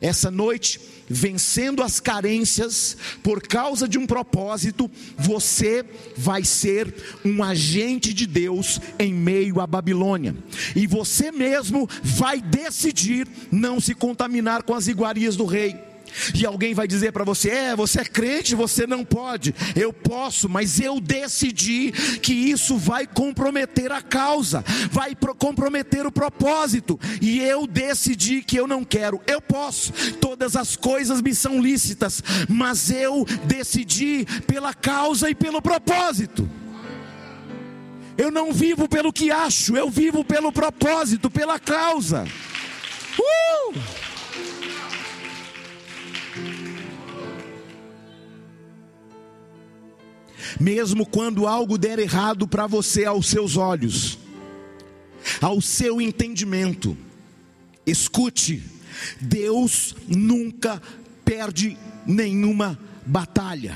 A: Essa noite, vencendo as carências por causa de um propósito, você vai ser um agente de Deus em meio à Babilônia. E você mesmo vai decidir não se contaminar com as iguarias do rei. E alguém vai dizer para você: é, você é crente, você não pode. Eu posso, mas eu decidi que isso vai comprometer a causa, vai comprometer o propósito. E eu decidi que eu não quero. Eu posso, todas as coisas me são lícitas, mas eu decidi pela causa e pelo propósito. Eu não vivo pelo que acho, eu vivo pelo propósito, pela causa. Uh! Mesmo quando algo der errado para você aos seus olhos, ao seu entendimento. Escute, Deus nunca perde nenhuma batalha.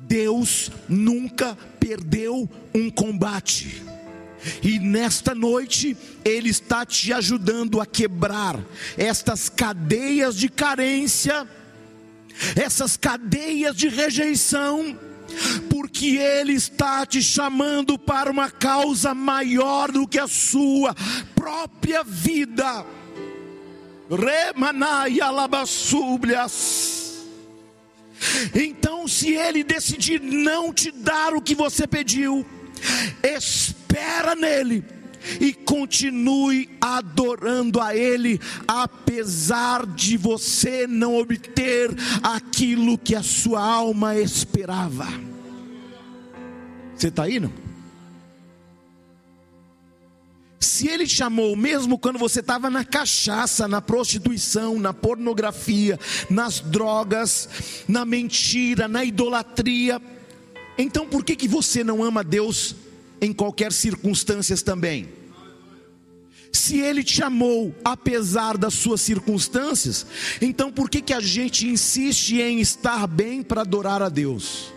A: Deus nunca perdeu um combate. E nesta noite, Ele está te ajudando a quebrar estas cadeias de carência, essas cadeias de rejeição, porque Ele está te chamando para uma causa maior do que a sua própria vida. Remanai alabassúblias. Então, se Ele decidir não te dar o que você pediu, espera nele e continue adorando a Ele, apesar de você não obter aquilo que a sua alma esperava. Você está aí, não? Se ele chamou, mesmo quando você estava na cachaça, na prostituição, na pornografia, nas drogas, na mentira, na idolatria, então por que, que você não ama Deus em qualquer circunstâncias também? Se ele te amou apesar das suas circunstâncias, então por que, que a gente insiste em estar bem para adorar a Deus?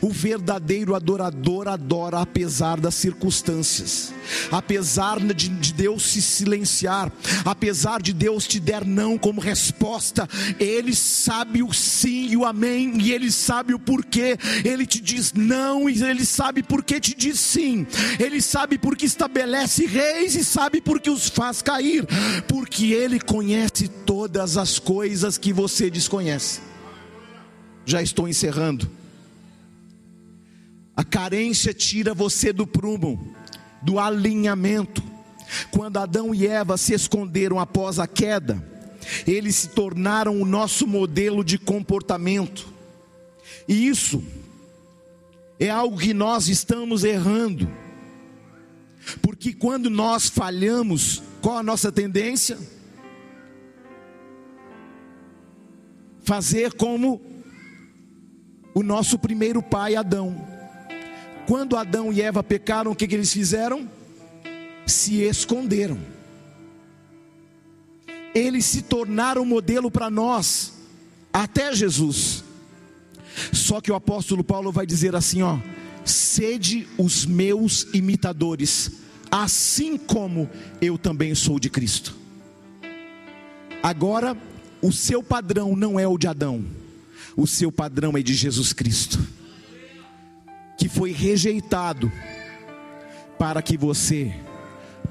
A: O verdadeiro adorador adora apesar das circunstâncias, apesar de, de, Deus se silenciar, apesar de Deus te der não como resposta, Ele sabe o sim e o amém, e Ele sabe o porquê. Ele te diz não e Ele sabe porquê te diz sim. Ele sabe porque estabelece reis e sabe porque os faz cair, porque Ele conhece todas as coisas que você desconhece. Já estou encerrando. A carência tira você do prumo, do alinhamento. Quando Adão e Eva se esconderam após a queda, eles se tornaram o nosso modelo de comportamento. E isso é algo que nós estamos errando. Porque quando nós falhamos, qual a nossa tendência? Fazer como o nosso primeiro pai Adão. Quando Adão e Eva pecaram, o que, que eles fizeram? Se esconderam. Eles se tornaram modelo para nós, até Jesus. Só que o apóstolo Paulo vai dizer assim: ó, sede os meus imitadores, assim como eu também sou de Cristo. Agora, o seu padrão não é o de Adão, o seu padrão é de Jesus Cristo que foi rejeitado, para que você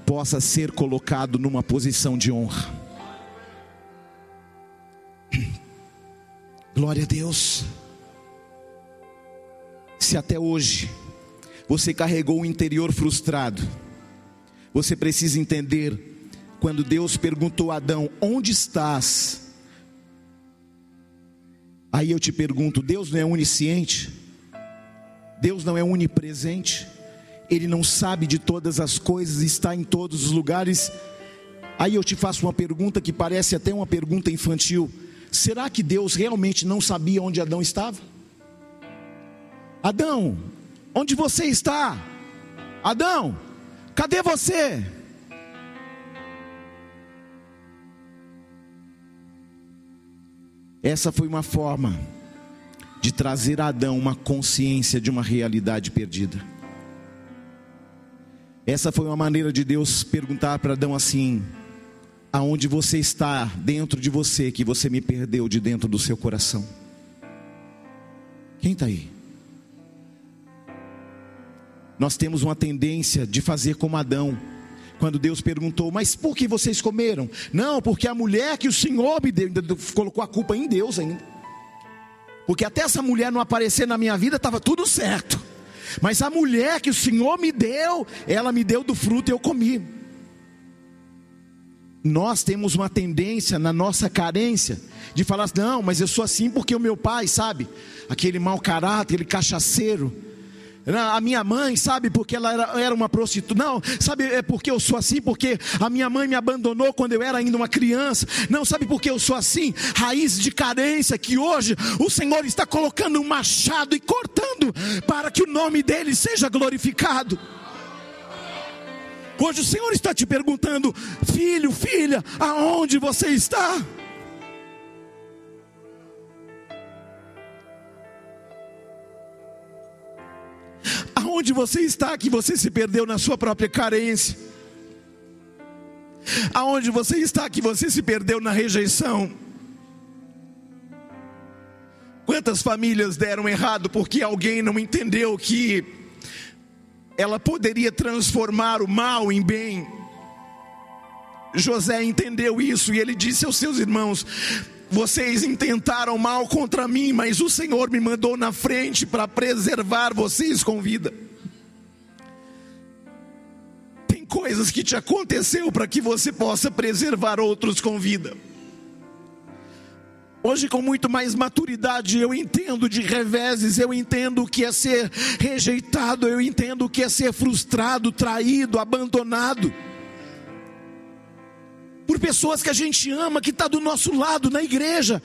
A: possa ser colocado numa posição de honra. (clears throat) Glória a Deus. Se até hoje você carregou o interior frustrado, você precisa entender quando Deus perguntou a Adão: Onde estás? Aí eu te pergunto: Deus não é onisciente? Deus não é onipresente, Ele não sabe de todas as coisas, está em todos os lugares. Aí eu te faço uma pergunta que parece até uma pergunta infantil: será que Deus realmente não sabia onde Adão estava? Adão, onde você está? Adão, cadê você? Essa foi uma forma de trazer a Adão uma consciência de uma realidade perdida. Essa foi uma maneira de Deus perguntar para Adão assim: aonde você está dentro de você que você me perdeu de dentro do seu coração? Quem está aí? Nós temos uma tendência de fazer como Adão. Quando Deus perguntou, mas por que vocês comeram? Não, porque a mulher que o Senhor me deu, colocou a culpa em Deus ainda. Porque até essa mulher não aparecer na minha vida, estava tudo certo. Mas a mulher que o Senhor me deu, ela me deu do fruto e eu comi. Nós temos uma tendência na nossa carência de falar: não, mas eu sou assim porque o meu pai, sabe, aquele mau caráter, aquele cachaceiro, a minha mãe, sabe, porque ela era, era uma prostituta. Não, sabe, é porque eu sou assim, porque a minha mãe me abandonou quando eu era ainda uma criança. Não, sabe porque eu sou assim? Raiz de carência que hoje o Senhor está colocando um machado e cortando para que o nome dele seja glorificado. Hoje o Senhor está te perguntando, filho, filha, aonde você está? Aonde você está que você se perdeu na sua própria carência? Aonde você está que você se perdeu na rejeição? Quantas famílias deram errado porque alguém não entendeu que ela poderia transformar o mal em bem? José entendeu isso e ele disse aos seus irmãos: vocês intentaram mal contra mim, mas o Senhor me mandou na frente para preservar vocês com vida. Tem coisas que te aconteceu para que você possa preservar outros com vida. Hoje, com muito mais maturidade, eu entendo de reveses, eu entendo o que é ser rejeitado, eu entendo o que é ser frustrado, traído, abandonado por pessoas que a gente ama, que está do nosso lado na igreja.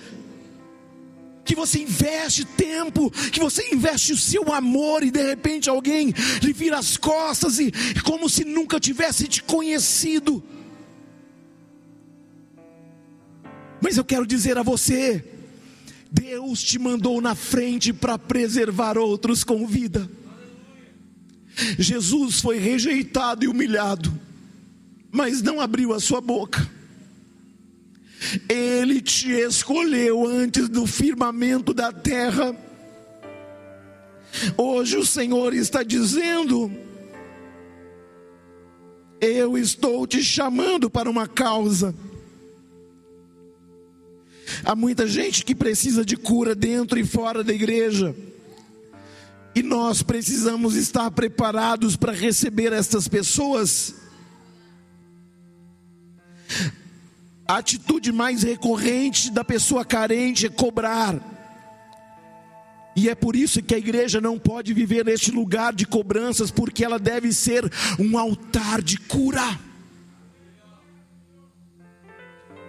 A: Que você investe tempo, que você investe o seu amor e de repente alguém lhe vira as costas e como se nunca tivesse te conhecido. Mas eu quero dizer a você, Deus te mandou na frente para preservar outros com vida. Jesus foi rejeitado e humilhado mas não abriu a sua boca. Ele te escolheu antes do firmamento da terra. Hoje o Senhor está dizendo: Eu estou te chamando para uma causa. Há muita gente que precisa de cura dentro e fora da igreja. E nós precisamos estar preparados para receber estas pessoas a atitude mais recorrente da pessoa carente é cobrar. E é por isso que a igreja não pode viver neste lugar de cobranças, porque ela deve ser um altar de cura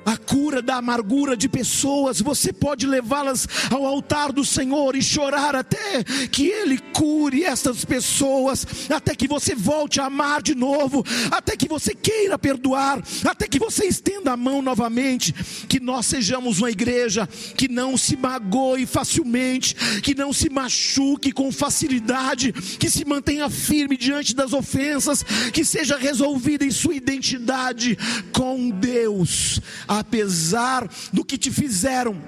A: a cura da amargura de pessoas, você pode levá-las ao altar do Senhor e chorar até que Ele cure essas pessoas, até que você volte a amar de novo, até que você queira perdoar, até que você estenda a mão novamente. Que nós sejamos uma igreja que não se magoe facilmente, que não se machuque com facilidade, que se mantenha firme diante das ofensas, que seja resolvida em sua identidade com Deus apesar do que te fizeram,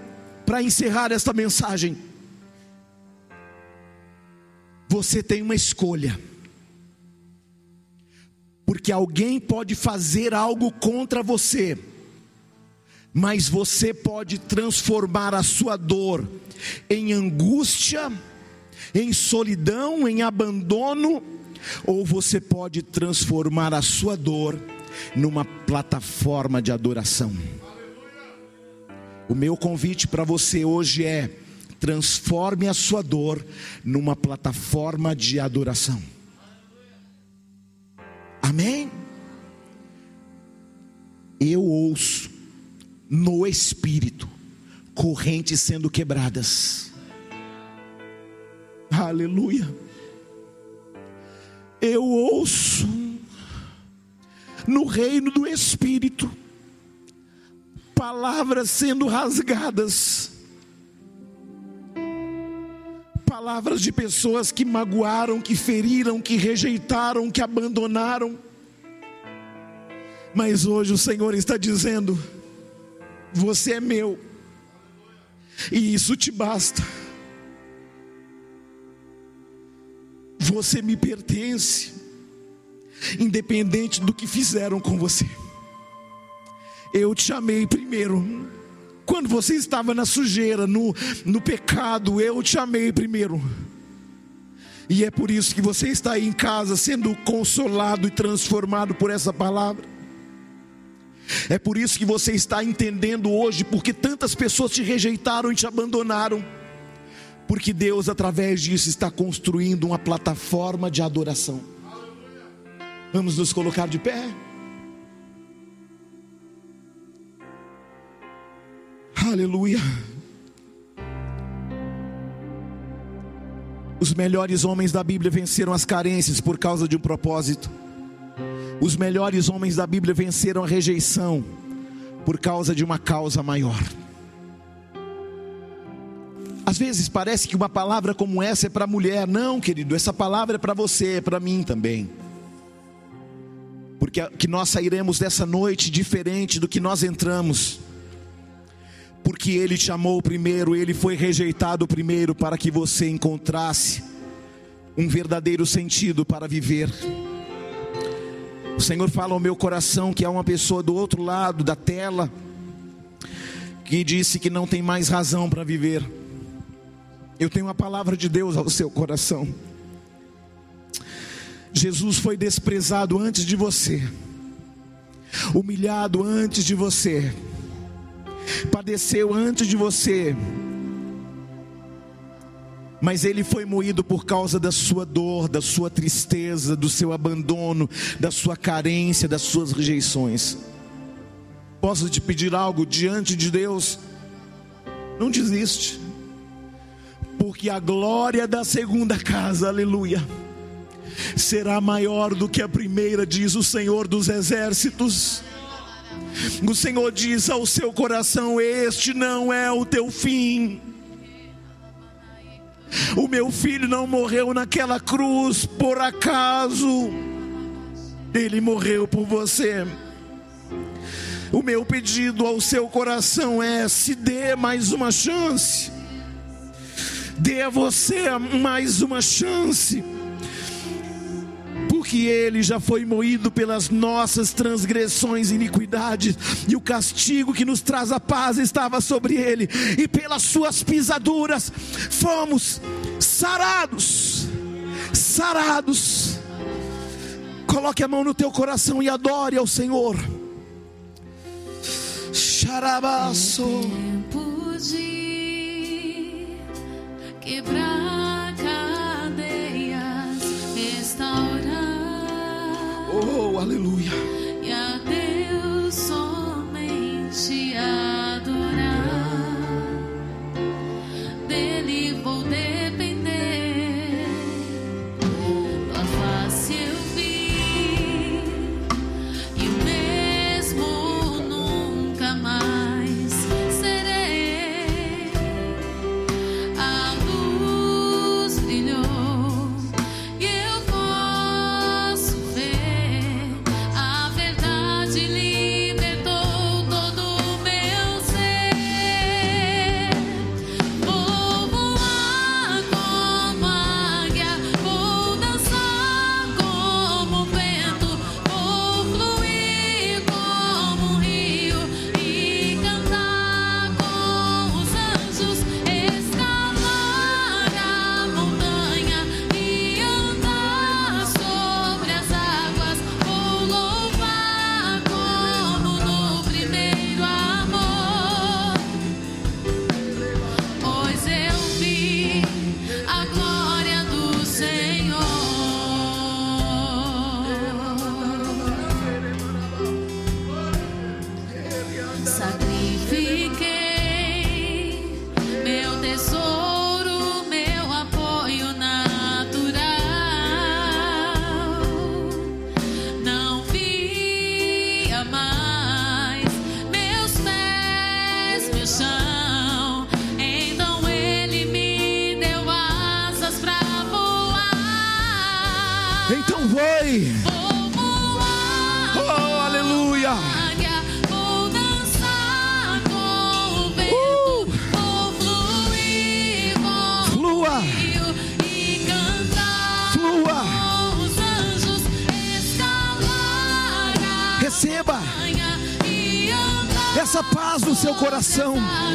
A: para encerrar esta mensagem, você tem uma escolha. Porque alguém pode fazer algo contra você, mas você pode transformar a sua dor em angústia, em solidão, em abandono, ou você pode transformar a sua dor numa plataforma de adoração. O meu convite para você hoje é: transforme a sua dor numa plataforma de adoração. Amém? Eu ouço no Espírito correntes sendo quebradas. Aleluia. Eu ouço no reino do Espírito palavras sendo rasgadas, palavras de pessoas que magoaram, que feriram, que rejeitaram, que abandonaram. Mas hoje o Senhor está dizendo: Você é meu, e isso te basta. Você me pertence, independente do que fizeram com você. Eu te amei primeiro. Quando você estava na sujeira, no, no pecado, eu te amei primeiro. E é por isso que você está aí em casa sendo consolado e transformado por essa palavra. É por isso que você está entendendo hoje porque tantas pessoas te rejeitaram e te abandonaram. porque Deus, através disso, está construindo uma plataforma de adoração. Vamos nos colocar de pé. Aleluia. Os melhores homens da Bíblia venceram as carências por causa de um propósito. Os melhores homens da Bíblia venceram a rejeição por causa de uma causa maior. Às vezes parece que uma palavra como essa é para mulher. Não, querido, essa palavra é para você, é para mim também. Porque que nós sairemos dessa noite diferente do que nós entramos. Porque ele te amou primeiro, ele foi rejeitado primeiro para que você encontrasse um verdadeiro sentido para viver. O Senhor fala ao meu coração que há uma pessoa do outro lado da tela que disse que não tem mais razão para viver. Eu tenho uma palavra de Deus ao seu coração. Jesus foi desprezado antes de você, humilhado antes de você, padeceu antes de você, mas ele foi moído por causa da sua dor, da sua tristeza, do seu abandono, da sua carência, das suas rejeições. Posso te pedir algo diante de Deus? Não desiste porque a glória da segunda casa, aleluia, será maior do que a primeira, diz o Senhor dos exércitos. O Senhor diz ao seu coração: Este não é o teu fim. O meu filho não morreu naquela cruz por acaso, ele morreu por você. O meu pedido ao seu coração é: se dê mais uma chance dê a você mais uma chance, porque ele já foi moído pelas nossas transgressões e iniquidades, e o castigo que nos traz a paz estava sobre ele, e pelas suas pisaduras fomos sarados. Sarados. Coloque a mão no teu coração e adore ao Senhor. Xarabaço.
B: quebrar
A: Oh, aleluia.
B: E a Deus somente adorar.
A: Coração.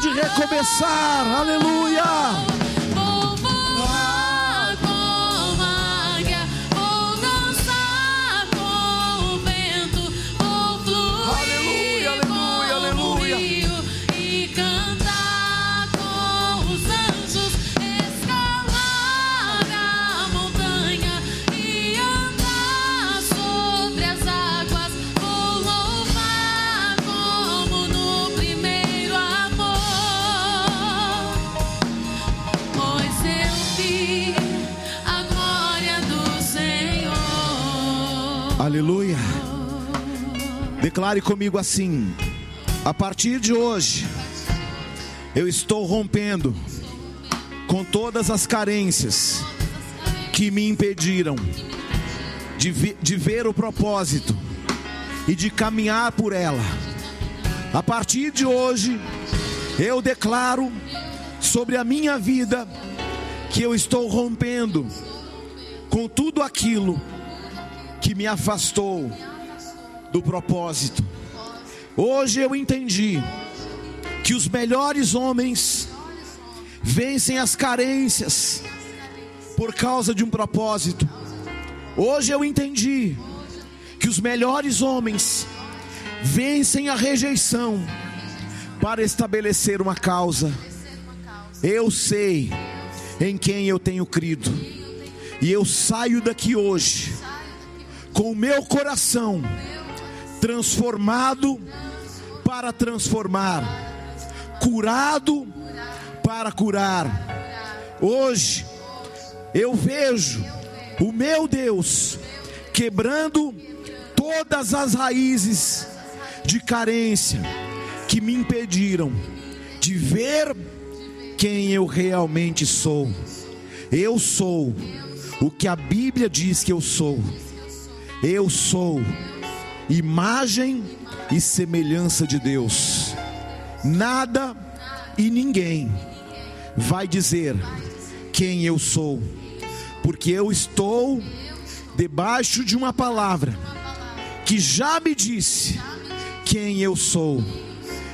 B: De
A: recomeçar. Aleluia. Declare comigo assim: a partir de hoje, eu estou rompendo com todas as carências que me impediram de, vi- de ver o propósito e de caminhar por ela. A partir de hoje, eu declaro sobre a minha vida que eu estou rompendo com tudo aquilo que me afastou do propósito. Hoje eu entendi que os melhores homens vencem as carências por causa de um propósito. Hoje eu entendi que os melhores homens vencem a rejeição para estabelecer uma causa. Eu sei em quem eu tenho crido. E eu saio daqui hoje com o meu coração transformado para transformar, curado para curar. Hoje eu vejo o meu Deus quebrando todas as raízes de carência que me impediram de ver quem eu realmente sou. Eu sou o que a Bíblia diz que eu sou. Eu sou imagem e semelhança de Deus. Nada e ninguém vai dizer quem eu sou, porque eu estou debaixo de uma palavra que já me disse quem eu sou,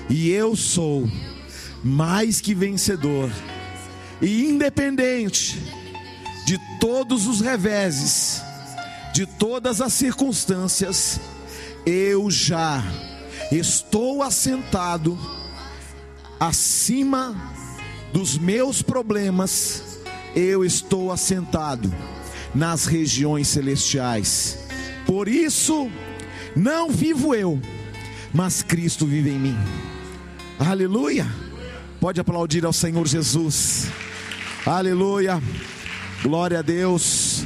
A: e eu sou mais que vencedor, e independente de todos os reveses, de todas as circunstâncias, eu já estou assentado acima dos meus problemas, eu estou assentado nas regiões celestiais. Por isso, não vivo eu, mas Cristo vive em mim. Aleluia! Pode aplaudir ao Senhor Jesus. Aleluia! Glória a Deus.